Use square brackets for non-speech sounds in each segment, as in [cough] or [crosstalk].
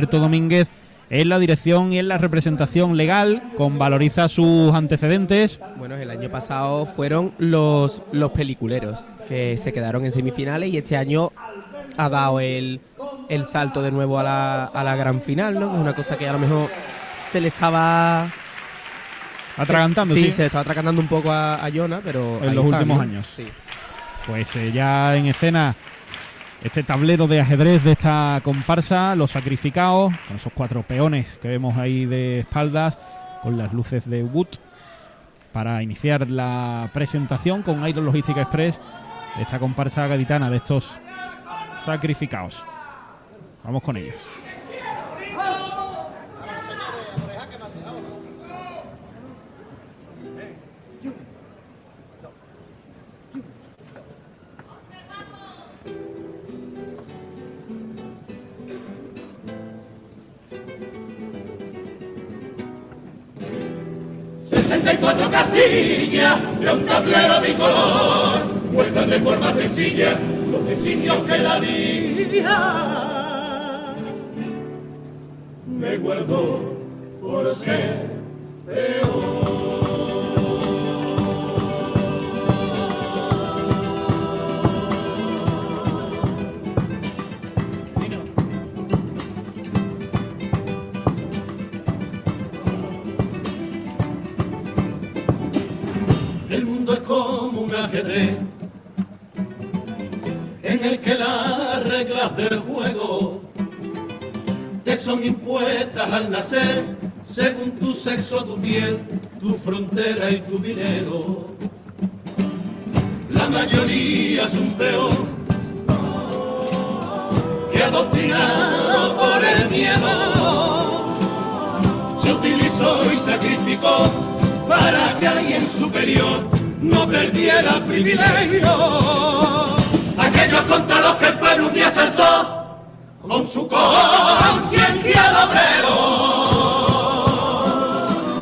Alberto Domínguez en la dirección y en la representación legal, con valoriza sus antecedentes. Bueno, el año pasado fueron los, los peliculeros que se quedaron en semifinales y este año ha dado el, el salto de nuevo a la, a la gran final, ¿no? Que es una cosa que a lo mejor se le estaba Atragantando, sí, sí. se le estaba atragantando un poco a, a Jonah, pero En los últimos ¿no? años. Sí. Pues eh, ya en escena este tablero de ajedrez de esta comparsa, los sacrificados, con esos cuatro peones que vemos ahí de espaldas, con las luces de Wood, para iniciar la presentación con Iron Logística Express de esta comparsa gaditana, de estos sacrificados. Vamos con ellos. Cuatro casillas de un tablero bicolor. Muestran de forma sencilla los designios que la vida me guardó por ser te son impuestas al nacer según tu sexo, tu piel, tu frontera y tu dinero. La mayoría es un peón que adoctrinado por el miedo se utilizó y sacrificó para que alguien superior no perdiera privilegio. Aquellos contra los que el pueblo un día se alzó con su conciencia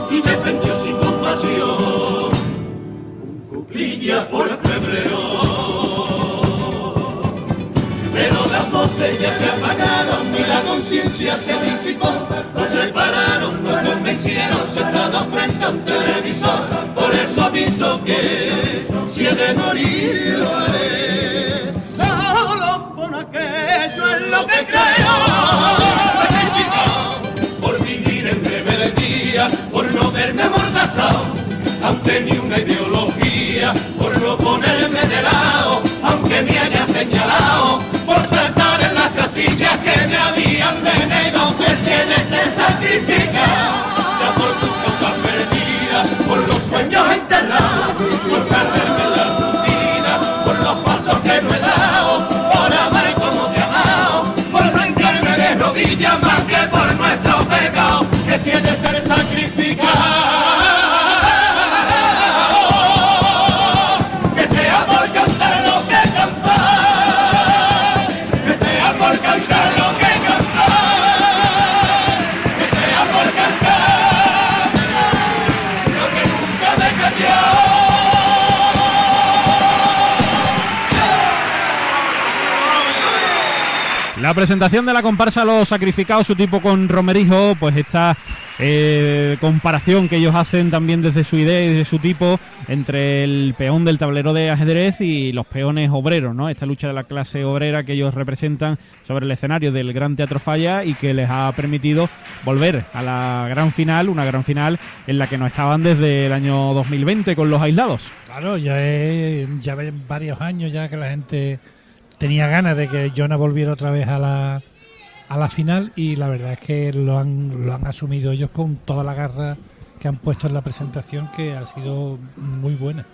de y defendió sin compasión un cuclilla por febrero. Pero las voces ya se apagaron y la conciencia se disipó. Nos separaron, nos convencieron, sentados frente a un televisor. Por eso aviso que si he de morir lo haré. Aquello en lo que creo. Por vivir en rebeldía, por no verme amordazado ante ni una ideología, por no ponerme de lado, aunque me haya señalado, por saltar en las casillas que me habían denegado, que si he de presentación de la comparsa Los Sacrificados, su tipo con Romerijo, pues esta eh, comparación que ellos hacen también desde su idea y desde su tipo entre el peón del tablero de ajedrez y los peones obreros, ¿no? Esta lucha de la clase obrera que ellos representan sobre el escenario del Gran Teatro Falla y que les ha permitido volver a la gran final, una gran final en la que no estaban desde el año 2020 con los aislados. Claro, ya es, ya varios años ya que la gente tenía ganas de que Jonah volviera otra vez a la, a la final y la verdad es que lo han, lo han asumido ellos con toda la garra que han puesto en la presentación que ha sido muy buena.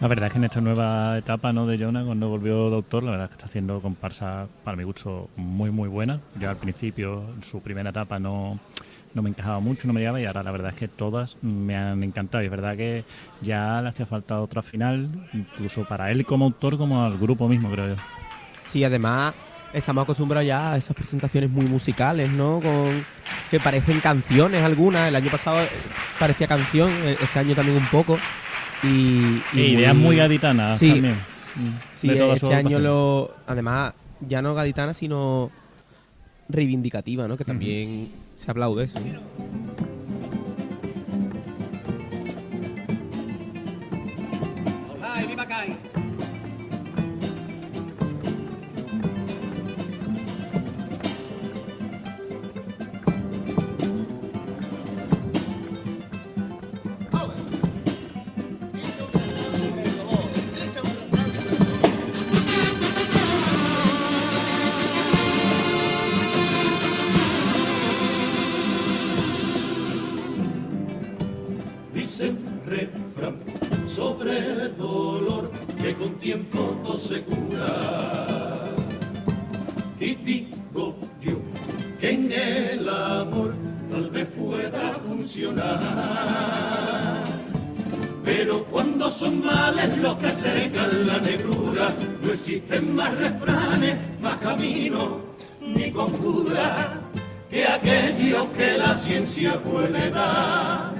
La verdad es que en esta nueva etapa ¿no? de Jonah, cuando volvió Doctor, la verdad es que está haciendo comparsa, para mi gusto, muy, muy buena. Ya al principio, en su primera etapa, no, no me encajaba mucho, no me llegaba, y ahora la verdad es que todas me han encantado. Y es verdad que ya le hacía falta otra final, incluso para él como autor, como al grupo mismo, creo yo. Sí, además estamos acostumbrados ya a esas presentaciones muy musicales, ¿no? Con que parecen canciones algunas. El año pasado eh, parecía canción, eh, este año también un poco. Y, y E ideas muy gaditanas Sí. también. Sí, de toda su este año lo. Además, ya no gaditana, sino reivindicativa, ¿no? Que también se ha hablado de eso. Dice que aquellos que la ciencia puede dar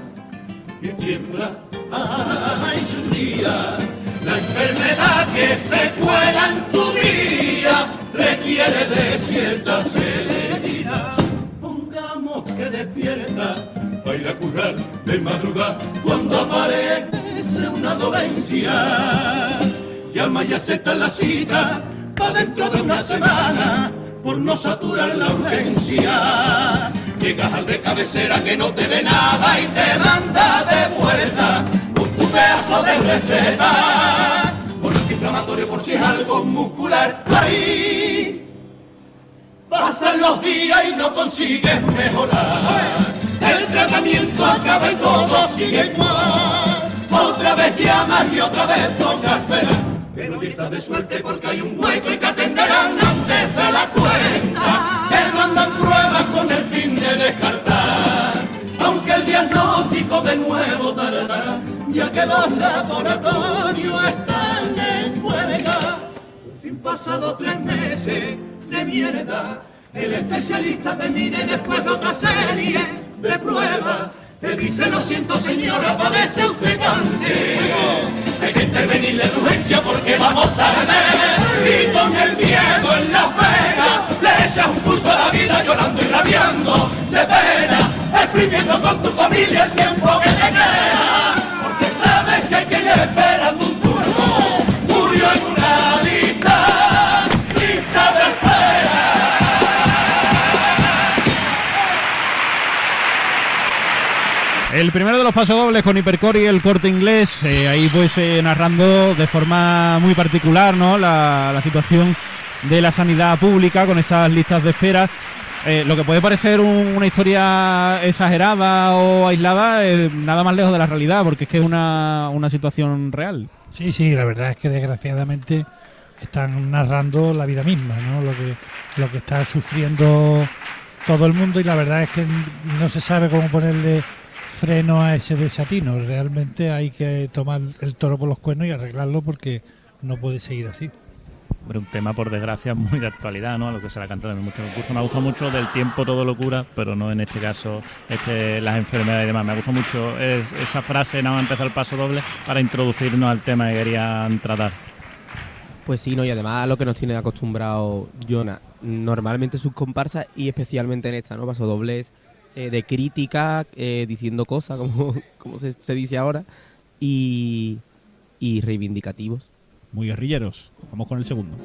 y tiembla, ay, su día. La enfermedad que se cuela en tu vida requiere de ciertas celeridad. Pongamos que despierta para ir a currar de madrugada cuando aparece una dolencia. Llama y acepta la cita para dentro de una semana por no saturar la urgencia. Llegas al de cabecera que no te ve nada y te manda de vuelta tu pedazo de receta. Con antiinflamatorio por si es algo muscular. Ahí pasan los días y no consigues mejorar. El tratamiento acaba y todo sigue igual. Otra vez llamas y otra vez toca esperar. Pero hoy estás de suerte porque hay un hueco y te atenderán antes de la cuenta. Te mandan pruebas con el fin de descartar. Aunque el diagnóstico de nuevo tardará, ya que los laboratorios están en huelga. Fin pasado tres meses de mierda, el especialista te mide después de otra serie de pruebas. Te dice, lo siento señora, padece usted cáncer. Hay que intervenirle de urgencia porque vamos tarde. Y con el miedo en la pena, le echas un pulso a la vida llorando y rabiando de pena, exprimiendo con tu familia el tiempo que te queda. Porque sabes que hay que El primero de los pasodobles con Hipercore y el corte inglés, eh, ahí pues eh, narrando de forma muy particular ¿no? la, la situación de la sanidad pública con esas listas de espera. Eh, lo que puede parecer un- una historia exagerada o aislada, eh, nada más lejos de la realidad, porque es que es una, una situación real. Sí, sí, la verdad es que desgraciadamente están narrando la vida misma, ¿no? Lo que, lo que está sufriendo todo el mundo y la verdad es que no se sabe cómo ponerle freno a ese desatino. Realmente hay que tomar el toro por los cuernos y arreglarlo porque no puede seguir así. Hombre, un tema, por desgracia, muy de actualidad, ¿no? A lo que se le ha cantado en muchos concursos. Me ha gustado mucho del tiempo todo locura, pero no en este caso este, las enfermedades y demás. Me ha gustado mucho es- esa frase, nada más empezar el paso doble, para introducirnos al tema que querían tratar. Pues sí, no, y además a lo que nos tiene acostumbrado Jonah, normalmente sus comparsas y especialmente en esta, ¿no? Paso dobles eh, de crítica, eh, diciendo cosas, como, [laughs] como se, se dice ahora, y, y reivindicativos. Muy guerrilleros. Vamos con el segundo.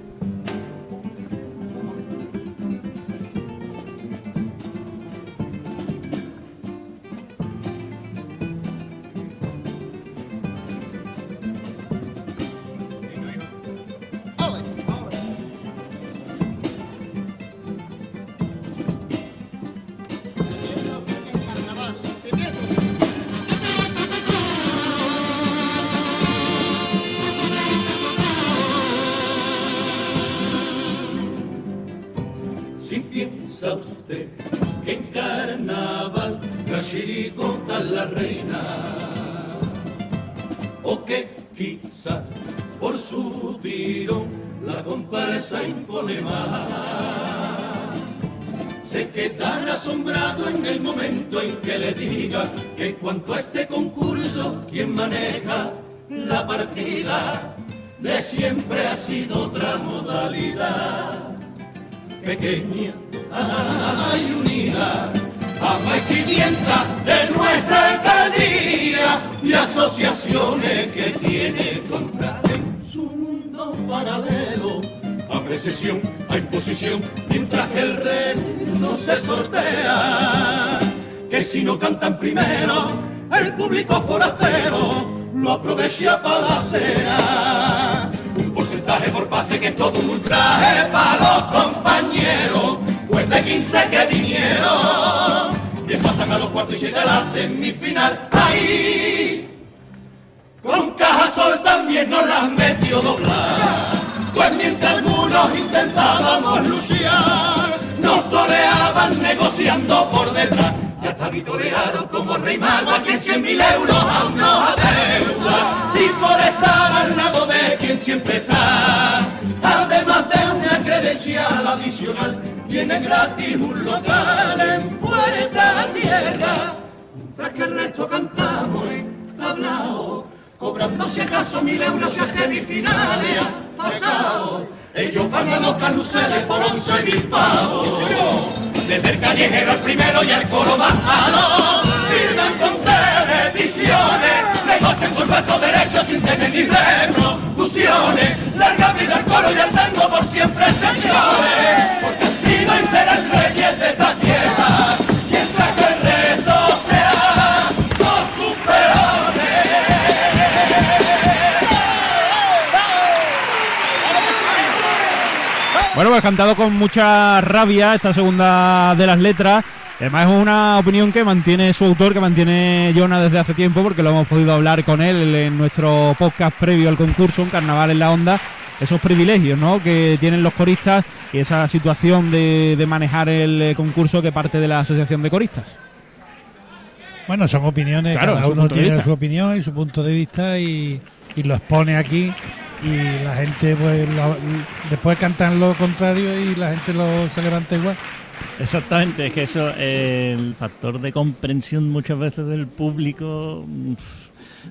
Si piensa usted que en carnaval la chirigota la reina, o que quizá por su tiro la comparsa impone más, se quedará asombrado en el momento en que le diga que en cuanto a este concurso, quien maneja la partida de siempre ha sido otra modalidad pequeña, hay unidad, ama y sirvienta de nuestra alcaldía y asociaciones que tiene contra en su mundo paralelo. A precesión, a imposición, mientras que el reino se sortea. Que si no cantan primero, el público forastero lo aprovecha para la cena. Porcentaje por pase que es todo un ultraje para los compañeros, pues de 15 que vinieron. Y pasan a los cuartos y siete a la semifinal. Ahí, con caja sol también nos la metido doblar. Pues mientras algunos intentábamos luchar, negociando por detrás. Y hasta vitorearon como rey mago a quien cien mil euros aún nos adeuda. Y al lado de quien siempre está, además de una credencial adicional, tiene gratis un local en Puerta Tierra. Mientras que el resto cantamos en tablao, cobrando si acaso mil euros a semifinales ha pasado. Ellos a los carruseles por once mil pavos. Desde el callejero al primero y al coro bajado, firman con televisiones, negocian con nuestros derechos sin tener ni reproducciones. Larga vida al coro y al tango por siempre, señores, porque sido y serán reyes de esta Bueno, pues cantado con mucha rabia esta segunda de las letras. Además es una opinión que mantiene su autor, que mantiene Jonah desde hace tiempo, porque lo hemos podido hablar con él en nuestro podcast previo al concurso, en Carnaval en la Onda. Esos privilegios ¿no? que tienen los coristas y esa situación de, de manejar el eh, concurso que parte de la Asociación de Coristas. Bueno, son opiniones, Claro, cada uno tiene su opinión y su punto de vista y, y lo expone aquí y la gente pues lo- después cantan lo contrario y la gente lo se levanta igual. Exactamente, es que eso, el factor de comprensión muchas veces del público mm,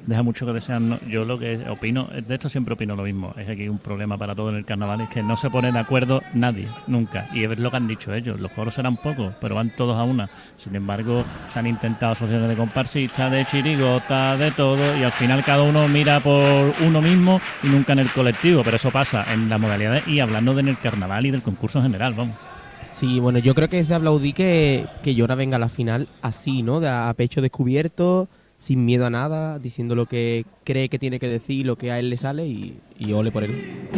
deja mucho que desear. ¿no? Yo lo que opino, de esto siempre opino lo mismo, es que hay un problema para todo en el carnaval, es que no se pone de acuerdo nadie, nunca. Y es lo que han dicho ellos, los coros serán pocos, pero van todos a una. Sin embargo, se han intentado asociaciones de comparsistas, de chirigota, de todo, y al final cada uno mira por uno mismo y nunca en el colectivo, pero eso pasa en las modalidades y hablando de en el carnaval y del concurso en general, vamos. Sí, bueno, yo creo que es de aplaudir que, que Jonah venga a la final así, ¿no? De a pecho descubierto, sin miedo a nada, diciendo lo que cree que tiene que decir, lo que a él le sale y, y ole por él.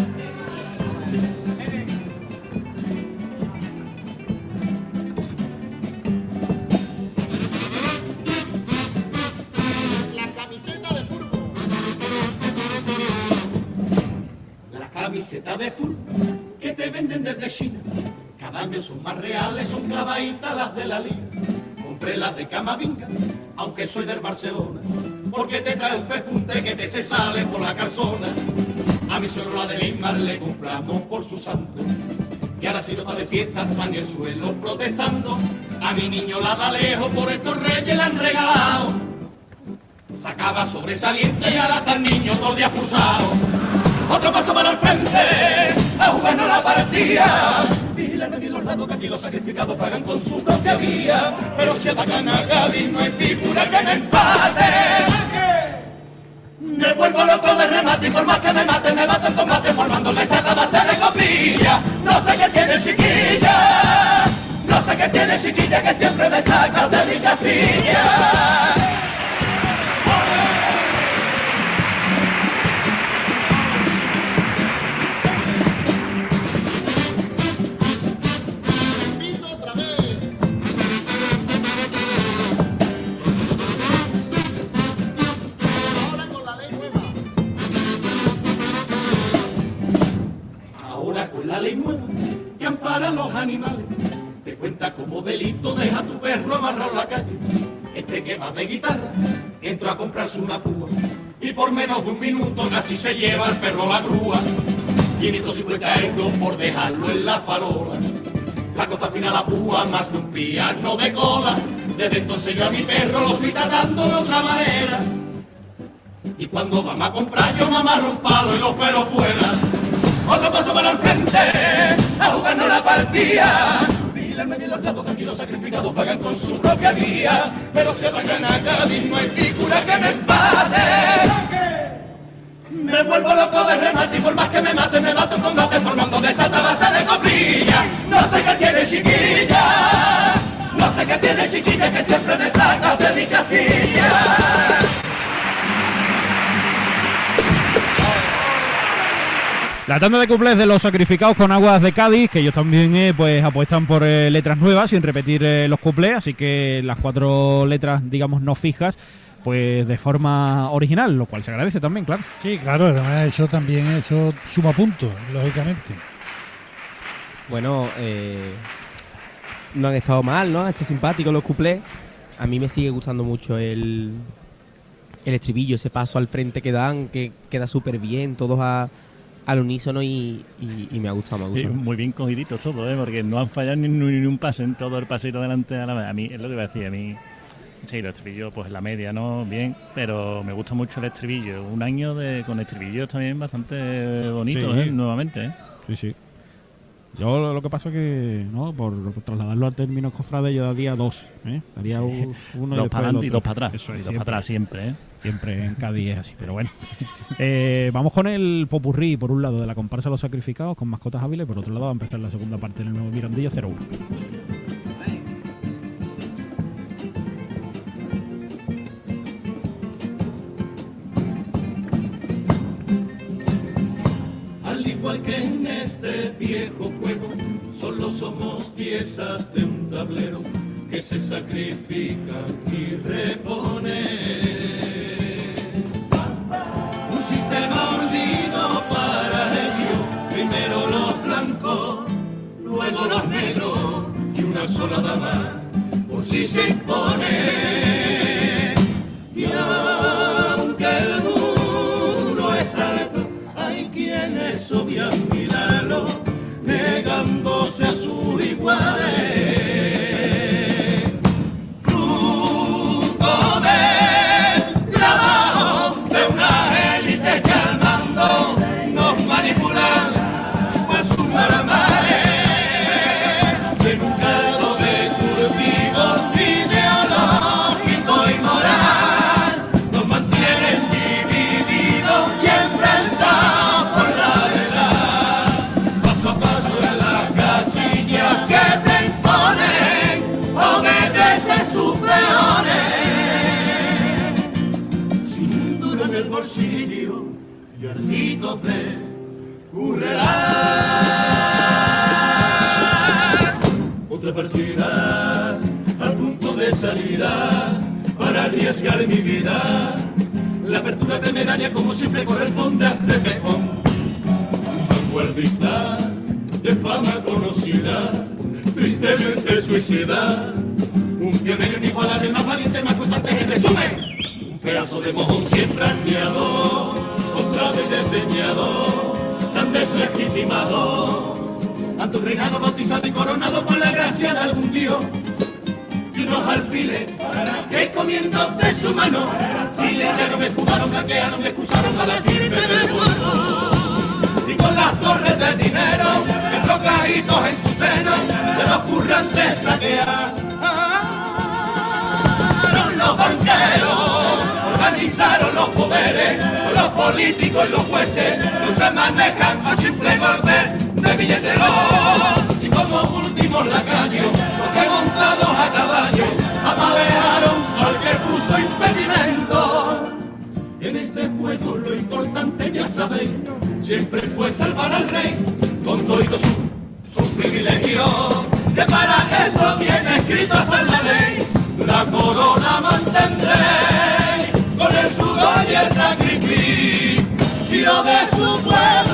La camiseta de fútbol. Las camisetas de fútbol que te venden desde China, cada año son más reales, son clavaditas las de la liga. Compré las de Camavinga, aunque soy del Barcelona, porque te trae un pespunte que te se sale por la calzona. A mi suegro la de Neymar le compramos por su santo. Y ahora si no está de fiesta, está en el suelo protestando. A mi niño la da lejos, por estos reyes la han regalado. Sacaba sobresaliente y ahora está el niño todo el día expulsado. Otro paso para el frente, a jugarnos la partida. Lados que aquí los sacrificados pagan con su propia vía. Pero si atacan a Cádiz no es figura que me empate. Me vuelvo loco de remate y por más que me mate, me mato en combate formando esa base de copilla. No sé qué tiene chiquilla, no sé qué tiene chiquilla que siempre me saca de mi casilla. De guitarra entró a comprarse una púa y por menos de un minuto casi se lleva el perro la grúa. 550 euros por dejarlo en la farola. La costa final la púa más que un piano de cola. Desde entonces yo a mi perro lo fui tratando de otra manera. Y cuando vamos a comprar yo me amarro un palo y los pelos fuera. Otro paso para el frente, a jugarnos la partida. Vigilarme bien los que aquí sacrificados pagan con su propia vía. Pero si atacan a Cádiz no hay que me empate. Me vuelvo loco de remate y por más que me mate, me mato en combate formando de esa base de coplilla. No sé qué tiene chiquilla, no sé qué tiene chiquilla que siempre me saca de mi casilla. La tanda de cuplés de los sacrificados con aguas de Cádiz, que ellos también eh, pues apuestan por eh, letras nuevas sin repetir eh, los cuplés, así que las cuatro letras, digamos, no fijas, pues de forma original, lo cual se agradece también, claro. Sí, claro, además eso también eso suma puntos, lógicamente. Bueno, eh, no han estado mal, ¿no? Este simpático los cuplés. A mí me sigue gustando mucho el, el estribillo, ese paso al frente que dan, que queda súper bien, todos a, al unísono y, y- y me ha gustado, me ha Sí, gustado. muy bien cogiditos todos, ¿eh? porque no han fallado ni, ni un pase en todo el pasito delante a la. A mí es lo que iba a decir, a mí, sí, los estribillos, pues la media, ¿no? Bien, pero me gusta mucho el estribillo. Un año de con estribillos también bastante bonito, Sí. ¿eh? Nuevamente, ¿eh? Sí, sí. Yo lo, lo que pasa es que, ¿no? Por, por trasladarlo a términos cofrades, yo daría dos, ¿eh? Daría Sí. uno dos después para el adelante y dos para atrás. Eso es, y dos para atrás siempre, ¿eh? Siempre en Cádiz es así, pero bueno. [laughs] Eh, vamos con el popurrí, por un lado, de la comparsa Los Sacrificados, con mascotas hábiles, por otro lado, va a empezar la segunda parte del nuevo Mirandilla 01. De un tablero que se sacrifica y repone. Un sistema urdido para ello, primero los blancos, luego los negros y una sola dama, por si se impone. Y aunque el muro es alto, hay quienes obvian al punto de salida para arriesgar mi vida. La apertura temeraria como siempre corresponde a este pejón. Vanguardista de fama conocida, tristemente suicida. Un pionero inigualable, más valiente, más constante en resumen. Un pedazo de mojón siempre hastiado, otra vez desdeñado, tan deslegitimado. Ante un reinado bautizado y coronado por la gracia de algún dios y unos alfiles que comiendo de su mano. Silenciaron, esfumaron, blanquearon, excusaron a la sirve del y con las torres de dinero enrocaditos en su seno de los currantes saquearon. Los banqueros organizaron los poderes los políticos y los jueces no se manejan a simple de billetero y como últimos lacayos los que montados a caballo apalearon al que puso impedimento en este juego lo importante ya sabéis, siempre fue salvar al rey con todo su, su privilegio, que para eso viene escrito hasta en la ley. La corona mantendré con el sudor y el sacrificio de su pueblo.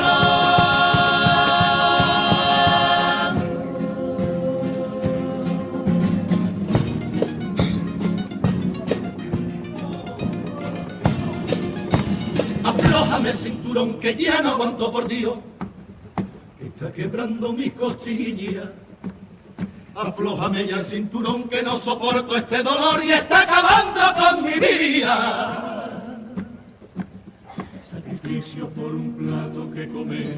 Cinturón que ya no aguanto por Dios, que está quebrando mis costillas. Aflójame ya el cinturón que no soporto este dolor y está acabando con mi vida. Sacrificio por un plato que comer,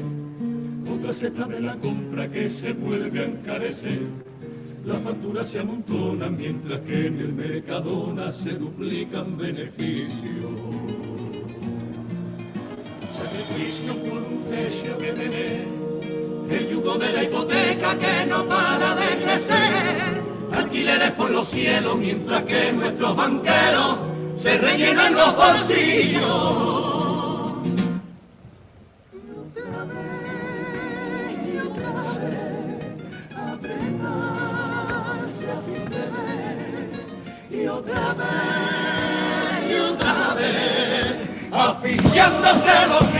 otra cesta de la compra que se vuelve a encarecer. las facturas se amontonan mientras que en el Mercadona se duplican beneficios. De la hipoteca que no para de crecer, alquileres por los cielos mientras que nuestros banqueros se rellenan los bolsillos. y otra vez, y otra vez, aficiándose los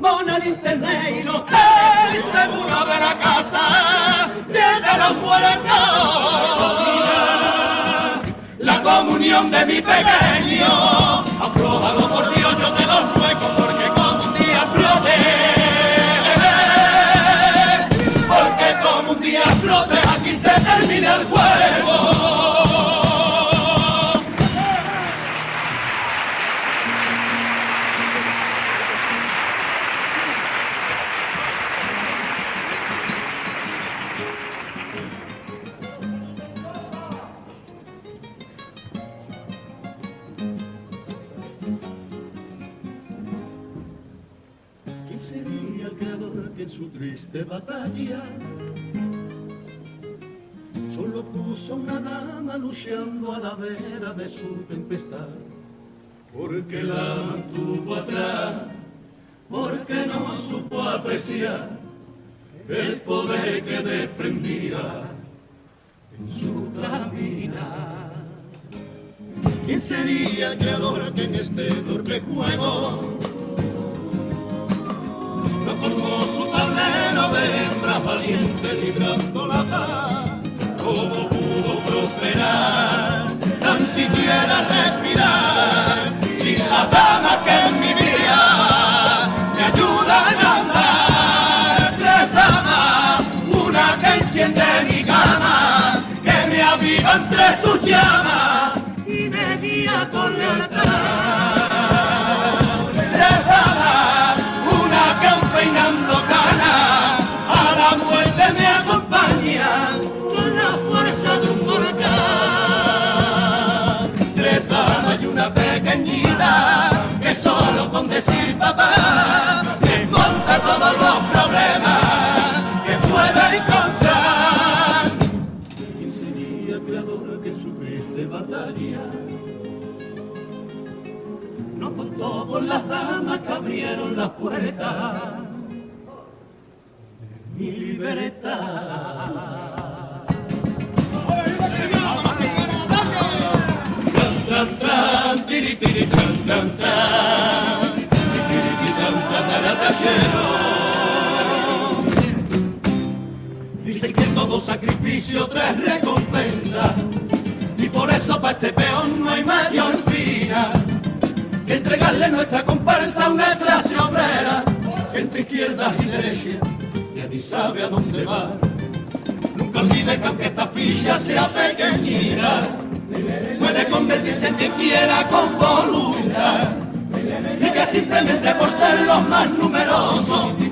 La bombona, el seguro de la casa llega los muertos. La comunión de mi pequeño, aprobado por Dios, yo te lo ruego porque como un día explote. Porque como un día explote, aquí se termina el juego. Triste batalla solo puso una dama luchando a la vera de su tempestad? Porque la mantuvo atrás, porque no supo apreciar el poder que desprendía en su caminar. ¿Quién sería el creador que en este torpe juego no colmó su de hembras valientes librando la paz. ¿Cómo pudo prosperar, tan siquiera respirar, sin las damas que en mi vida me ayudan a andar? Tres damas, una que enciende mi cama, que me aviva entre sus llamas que pueda encontrar. ¿Quién sería el creador que en su triste batalla no contó con las damas que abrieron las puertas de mi libertad. Tiri, tiri, tran. Tiri, tiri, tran, tran, taratallero. Dicen que todo sacrificio trae recompensa y por eso para este peón no hay mayor fina que entregarle nuestra comparsa a una clase obrera entre izquierdas y derechas ya ni sabe a dónde va. Nunca olvide que aunque esta ficha sea pequeñita, puede convertirse en quien quiera con voluntad. Y que simplemente por ser los más numerosos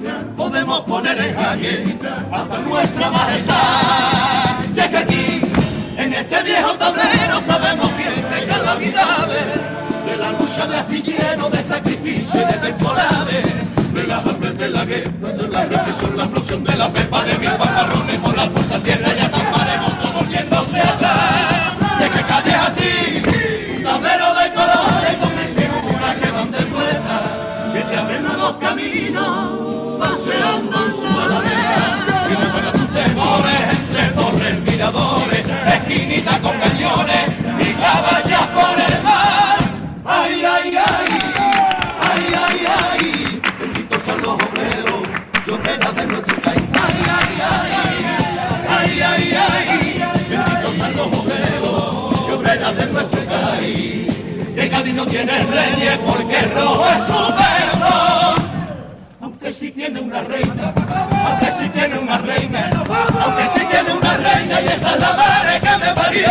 podemos poner en jaque hasta nuestra majestad. Y es que aquí, en este viejo tablero, sabemos bien de calamidades, de la lucha de astillero, de sacrificio y de temporales, de las hambres de la guerra, de la represión, la explosión de la pepa de mil paparrones por la puerta tierra y atamparemos maquinitas con cañones y caballas por el mar. Ay, ay, ay, ay, ay, ay, benditos son los obreros, los velas de nuestro país. Ay, ay, ay, ay, ay, ay, benditos son los obreros, los velas de nuestro país. Que Cádiz no tiene reyes porque rojo es su perro. Aunque si sí tiene una reina, aunque si sí tiene una reina, aunque si sí tiene una reina y esa es la madre que me parió.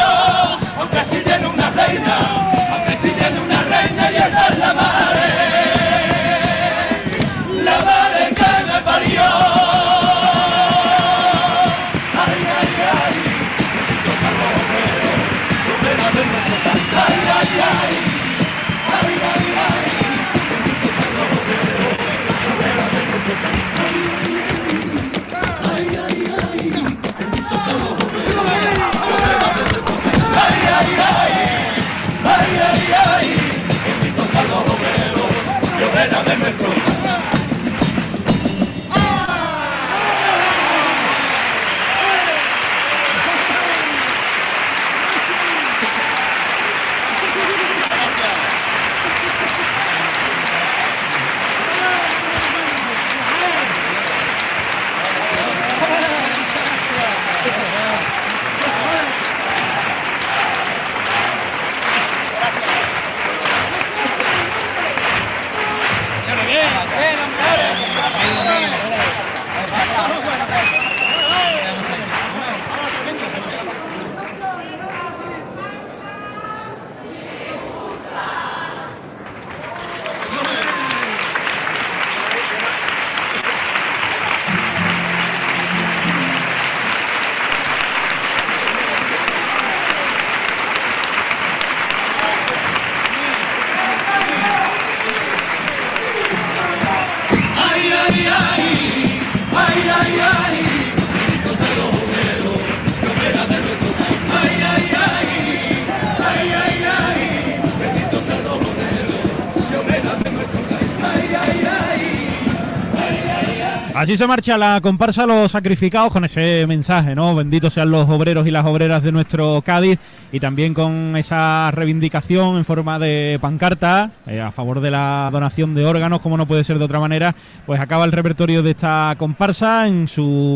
Aunque sí tiene una reina, aunque sí tiene una reina y esa es la madre, Así se marcha la comparsa Los Sacrificados con ese mensaje, ¿no? Benditos sean los obreros y las obreras de nuestro Cádiz y también con esa reivindicación en forma de pancarta eh, a favor de la donación de órganos, como no puede ser de otra manera, pues acaba el repertorio de esta comparsa en su